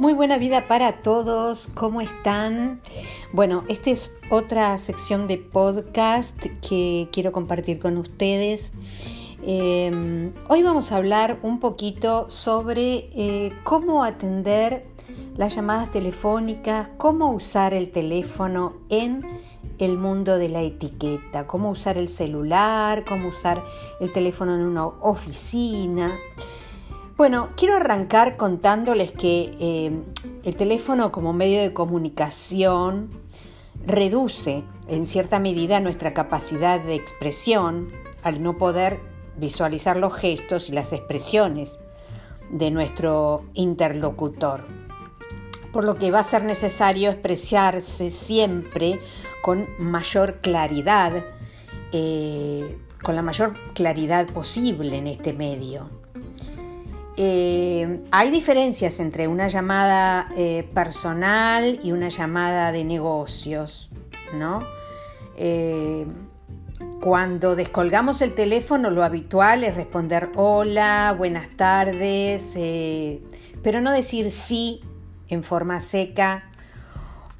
Muy buena vida para todos, ¿cómo están? Bueno, esta es otra sección de podcast que quiero compartir con ustedes. Eh, hoy vamos a hablar un poquito sobre eh, cómo atender las llamadas telefónicas, cómo usar el teléfono en el mundo de la etiqueta, cómo usar el celular, cómo usar el teléfono en una oficina. Bueno, quiero arrancar contándoles que eh, el teléfono como medio de comunicación reduce en cierta medida nuestra capacidad de expresión al no poder visualizar los gestos y las expresiones de nuestro interlocutor. Por lo que va a ser necesario expresarse siempre con mayor claridad, eh, con la mayor claridad posible en este medio. Eh, hay diferencias entre una llamada eh, personal y una llamada de negocios, ¿no? Eh, cuando descolgamos el teléfono, lo habitual es responder hola, buenas tardes, pero no decir sí en forma seca,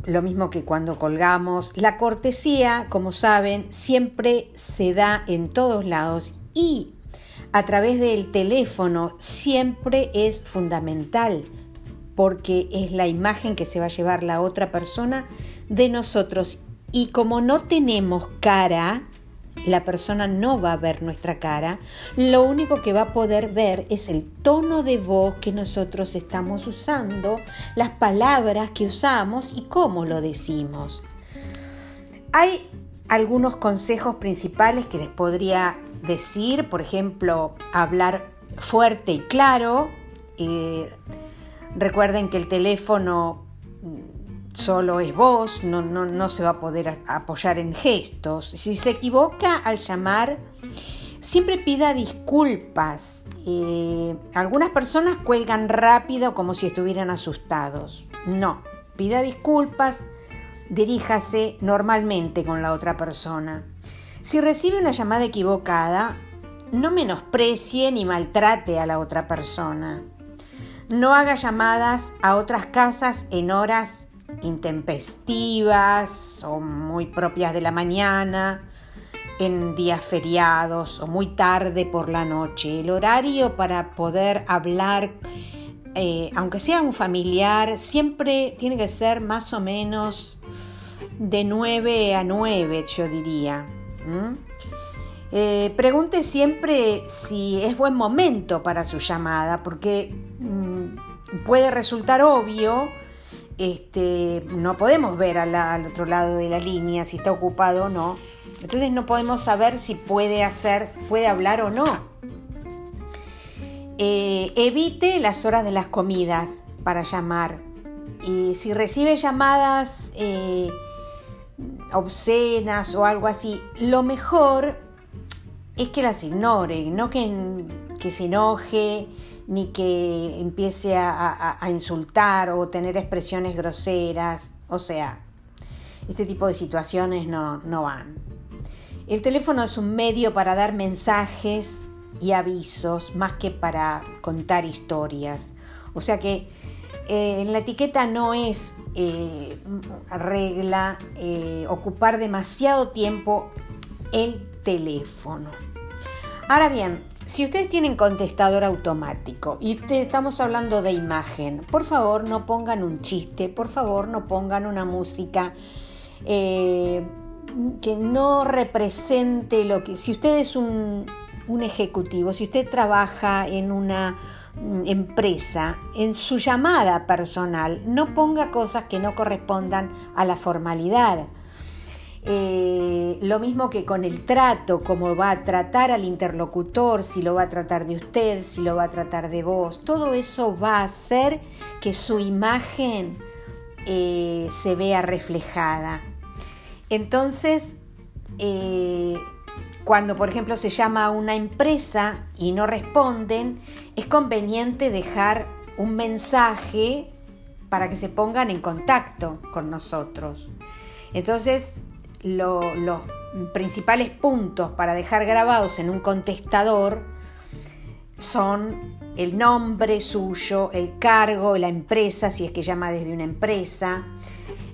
lo mismo que cuando colgamos. La cortesía, como saben, siempre se da en todos lados y a través del teléfono siempre es fundamental porque es la imagen que se va a llevar la otra persona de nosotros y como no tenemos cara, la persona no va a ver nuestra cara, lo único que va a poder ver es el tono de voz que nosotros estamos usando, las palabras que usamos y cómo lo decimos. Hay algunos consejos principales que les podría decir, por ejemplo, hablar fuerte y claro. Eh, recuerden que el teléfono solo es voz, no, no, se va a poder apoyar en gestos. Si se equivoca al llamar, siempre pida disculpas. Eh, algunas personas cuelgan rápido como si estuvieran asustados. No, pida disculpas, diríjase normalmente con la otra persona. Si recibe una llamada equivocada, no menosprecie ni maltrate a la otra persona. No haga llamadas a otras casas en horas intempestivas o muy propias de la mañana, en días feriados o muy tarde por la noche. El horario para poder hablar, eh, aunque sea un familiar, siempre tiene que ser más o menos de 9 a 9, yo diría. Eh, pregunte siempre si es buen momento para su llamada, porque mm, puede resultar obvio, este, no podemos ver al otro lado de la línea si está ocupado o no. Entonces no podemos saber si puede hacer, puede hablar o no. Eh, evite las horas de las comidas para llamar. Y si recibe llamadas eh, obscenas o algo así, lo mejor es que las ignore, no que, que se enoje ni que empiece a, insultar o tener expresiones groseras. O sea, este tipo de situaciones no, no van. El teléfono es un medio para dar mensajes y avisos más que para contar historias. O sea que eh, en la etiqueta no es eh, regla eh, ocupar demasiado tiempo el teléfono. Ahora bien, si ustedes tienen contestador automático y estamos hablando de imagen, por favor no pongan un chiste, por favor no pongan una música que no represente lo que... Si usted es un ejecutivo, si usted trabaja en una empresa, en su llamada personal, no ponga cosas que no correspondan a la formalidad. Eh, lo mismo que con el trato, cómo va a tratar al interlocutor, si lo va a tratar de usted, si lo va a tratar de vos, todo eso va a hacer que su imagen eh, se vea reflejada. Entonces, eh, cuando, por ejemplo, se llama a una empresa y no responden, es conveniente dejar un mensaje para que se pongan en contacto con nosotros. Entonces, los principales puntos para dejar grabados en un contestador son el nombre suyo, el cargo, la empresa, si es que llama desde una empresa,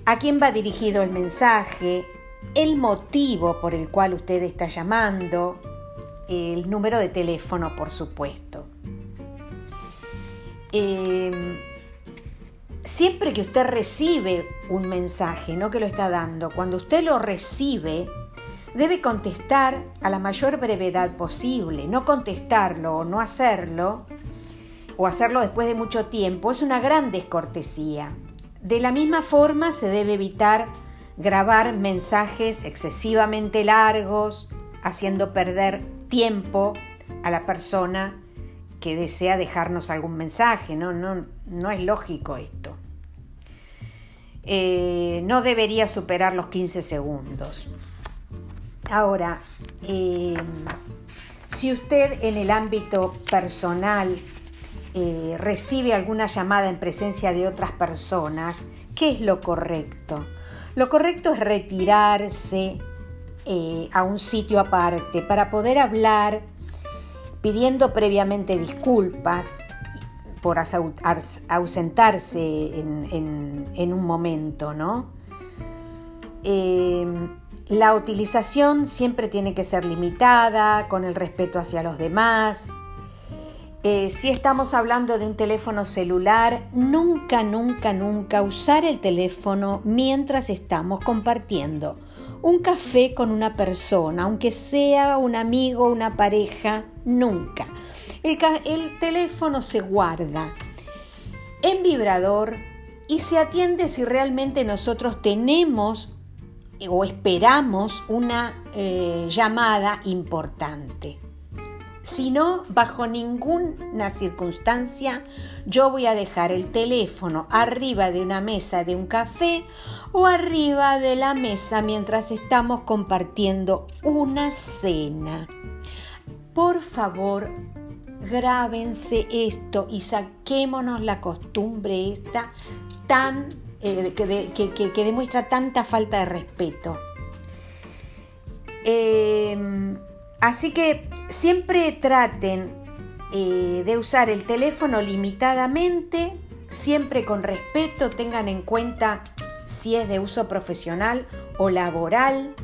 a quién va dirigido el mensaje, el motivo por el cual usted está llamando, el número de teléfono, por supuesto. Em, siempre que usted recibe un mensaje, no que lo está dando, cuando usted lo recibe, debe contestar a la mayor brevedad posible. No contestarlo o no hacerlo, o hacerlo después de mucho tiempo, es una gran descortesía. De la misma forma se debe evitar grabar mensajes excesivamente largos, haciendo perder tiempo a la persona que desea dejarnos algún mensaje. No, no, no es lógico esto. Eh, no debería superar los 15 segundos. Ahora, eh, si usted en el ámbito personal eh, recibe alguna llamada en presencia de otras personas, ¿qué es lo correcto? Lo correcto es retirarse eh, a un sitio aparte para poder hablar pidiendo previamente disculpas por ausentarse en, un momento, ¿no? La utilización siempre tiene que ser limitada, con el respeto hacia los demás. Eh, si estamos hablando de un teléfono celular, nunca, nunca, nunca usar el teléfono mientras estamos compartiendo un café con una persona, aunque sea un amigo, una pareja, nunca. El, el teléfono se guarda en vibrador y se atiende si realmente nosotros tenemos o esperamos una eh, llamada importante. Si no, bajo ninguna circunstancia yo voy a dejar el teléfono arriba de una mesa de un café o arriba de la mesa mientras estamos compartiendo una cena. Por favor, grábense esto y saquémonos la costumbre esta tan eh, que, demuestra tanta falta de respeto. Em, así que siempre traten eh, de usar el teléfono limitadamente, siempre con respeto, tengan en cuenta si es de uso profesional o laboral.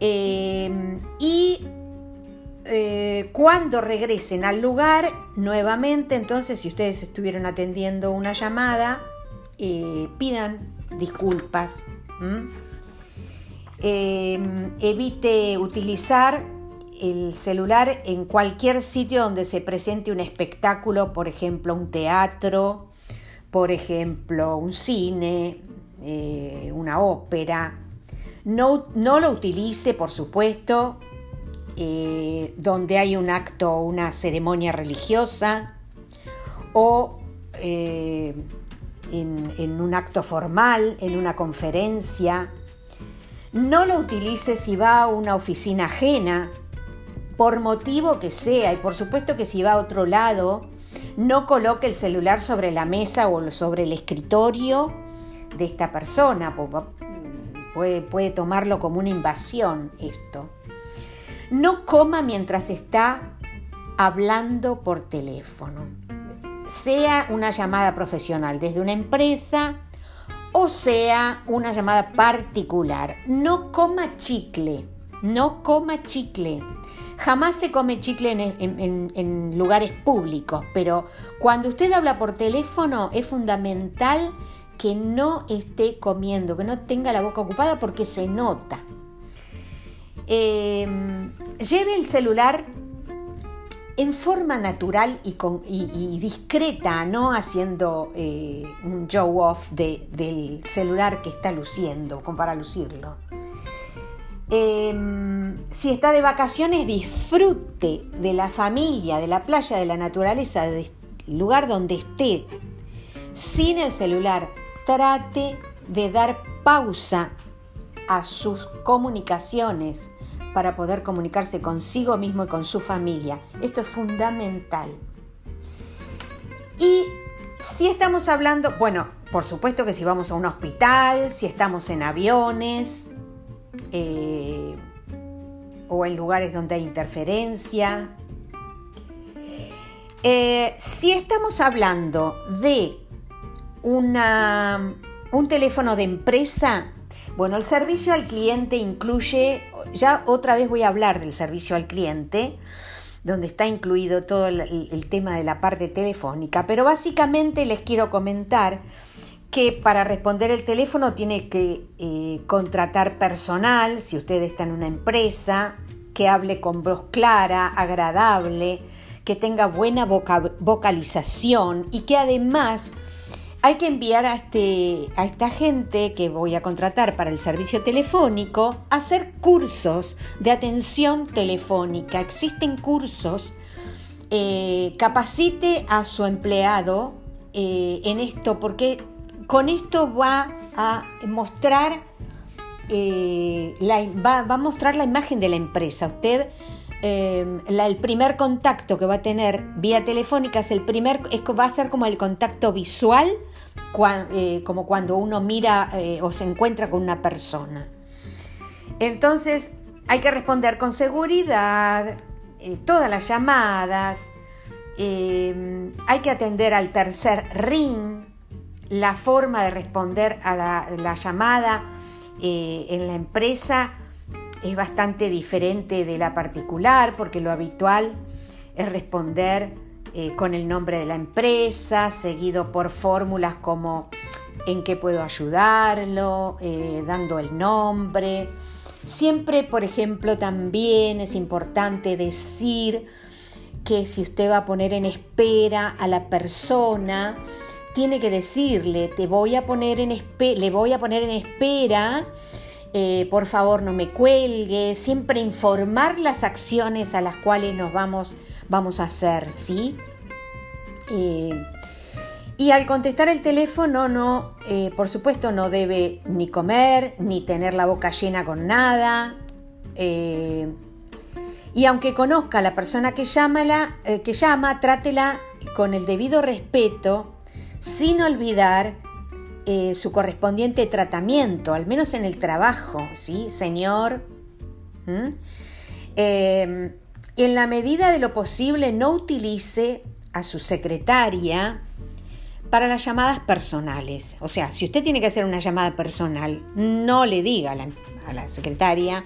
Em, y eh, cuando regresen al lugar, nuevamente, entonces, si ustedes estuvieron atendiendo una llamada, eh, pidan disculpas. Em, evite utilizar el celular en cualquier sitio donde se presente un espectáculo, por ejemplo, un teatro, por ejemplo, un cine, eh, una ópera. No, no, lo utilice, por supuesto, eh, donde hay un acto, una ceremonia religiosa o en, un acto formal, en una conferencia. No lo utilice si va a una oficina ajena, por motivo que sea, y por supuesto que si va a otro lado, no coloque el celular sobre la mesa o sobre el escritorio de esta persona, puede, tomarlo como una invasión esto. No coma mientras está hablando por teléfono sea una llamada profesional desde una empresa o sea una llamada particular. No coma chicle, no coma chicle. Jamás se come chicle en, lugares públicos, pero cuando usted habla por teléfono es fundamental que no esté comiendo, que no tenga la boca ocupada porque se nota. Em, lleve el celular en forma natural y, discreta, no haciendo eh, un show off del celular que está luciendo, como para lucirlo. Em, si está de vacaciones, disfrute de la familia, de la playa, de la naturaleza, del lugar donde esté, sin el celular. Trate de dar pausa a sus comunicaciones para poder comunicarse consigo mismo y con su familia. Esto es fundamental. Y si estamos hablando, bueno, por supuesto que si vamos a un hospital, si estamos en aviones eh, o en lugares donde hay interferencia, Eh, si estamos hablando de una, un teléfono de empresa, bueno, el servicio al cliente incluye, ya otra vez voy a hablar del servicio al cliente, donde está incluido todo el, tema de la parte telefónica, pero básicamente les quiero comentar que para responder el teléfono tiene que eh, contratar personal, si usted está en una empresa, que hable con voz clara, agradable, que tenga buena vocalización y que además hay que enviar a, este, a esta gente que voy a contratar para el servicio telefónico a hacer cursos de atención telefónica. Existen cursos, eh, capacite a su empleado eh, en esto, porque con esto va a mostrar, eh, la, va, a mostrar la imagen de la empresa. Usted el primer contacto que va a tener vía telefónica es el primer, es, va a ser como el contacto visual eh, como cuando uno mira eh, o se encuentra con una persona. Entonces hay que responder con seguridad eh, todas las llamadas, hay que atender al tercer ring, la forma de responder a la llamada en la empresa es bastante diferente de la particular porque lo habitual es responder eh, con el nombre de la empresa, seguido por fórmulas como en qué puedo ayudarlo, eh, dando el nombre. Siempre, por ejemplo, también es importante decir que si usted va a poner en espera a la persona, tiene que decirle, te voy a poner en le voy a poner en espera, eh, por favor no me cuelgue, siempre informar las acciones a las cuales nos vamos vamos a hacer, ¿sí? Eh, y al contestar el teléfono, no, eh, por supuesto, no debe ni comer, ni tener la boca llena con nada. Eh, y aunque conozca a la persona que llama, que llama, trátela con el debido respeto, sin olvidar su correspondiente tratamiento, al menos en el trabajo, ¿sí, señor? ¿Mm? en la medida de lo posible no utilice a su secretaria para las llamadas personales. O sea, si usted tiene que hacer una llamada personal, no le diga a la, secretaria,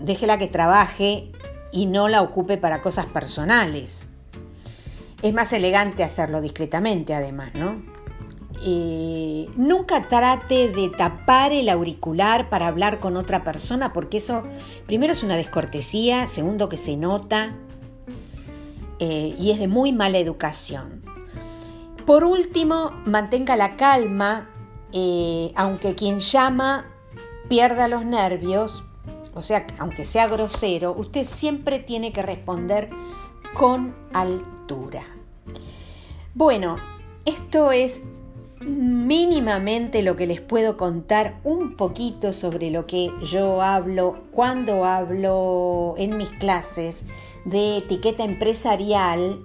déjela que trabaje y no la ocupe para cosas personales. Es más elegante hacerlo discretamente, además, ¿no? Eh, nunca trate de tapar el auricular para hablar con otra persona porque eso primero es una descortesía, segundo que se nota eh, y es de muy mala educación. Por último, mantenga la calma, eh, aunque quien llama pierda los nervios, o sea, aunque sea grosero, usted siempre tiene que responder con altura. Bueno, esto es mínimamente lo que les puedo contar un poquito sobre lo que yo hablo cuando hablo en mis clases de etiqueta empresarial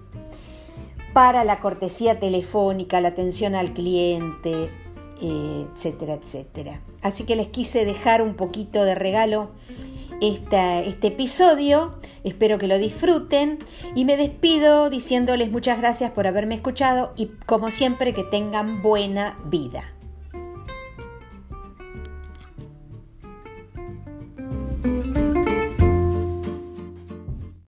para la cortesía telefónica, la atención al cliente, etcétera, etcétera. Así que les quise dejar un poquito de regalo este episodio. Espero que lo disfruten y me despido diciéndoles muchas gracias por haberme escuchado y como siempre que tengan buena vida.